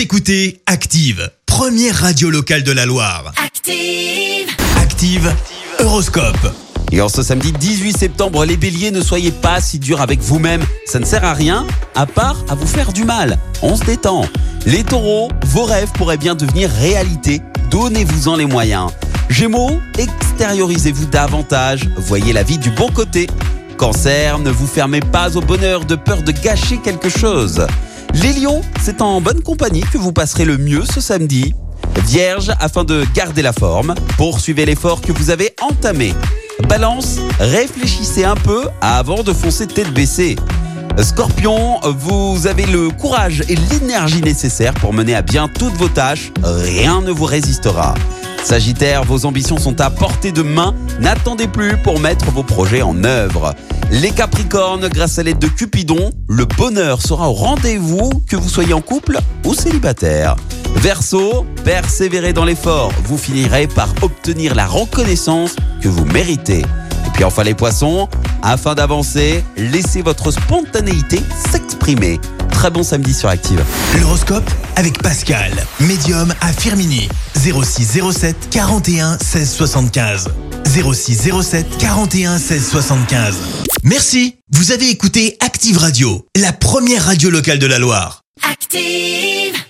Vous écoutez Active, première radio locale de la Loire. Active. Active, Horoscope. Et en ce samedi 18 septembre, les béliers, ne soyez pas si durs avec vous-même. Ça ne sert à rien, à part à vous faire du mal. On se détend. Les taureaux, vos rêves pourraient bien devenir réalité. Donnez-vous-en les moyens. Gémeaux, extériorisez-vous davantage. Voyez la vie du bon côté. Cancer, ne vous fermez pas au bonheur de peur de gâcher quelque chose. Les lions, c'est en bonne compagnie que vous passerez le mieux ce samedi. Vierge, afin de garder la forme, poursuivez l'effort que vous avez entamé. Balance, réfléchissez un peu avant de foncer tête baissée. Scorpion, vous avez le courage et l'énergie nécessaires pour mener à bien toutes vos tâches. Rien ne vous résistera. Sagittaire, vos ambitions sont à portée de main. N'attendez plus pour mettre vos projets en œuvre. Les Capricornes, grâce à l'aide de Cupidon, le bonheur sera au rendez-vous que vous soyez en couple ou célibataire. Verseau, persévérez dans l'effort. Vous finirez par obtenir la reconnaissance que vous méritez. Et puis enfin les poissons, afin d'avancer, laissez votre spontanéité s'exprimer. Très bon samedi sur Active. L'horoscope avec Pascal, médium à Firmini. 06 07 41 16 75. 06 07 41 16 75. Merci, vous avez écouté Active Radio, la première radio locale de la Loire. Active.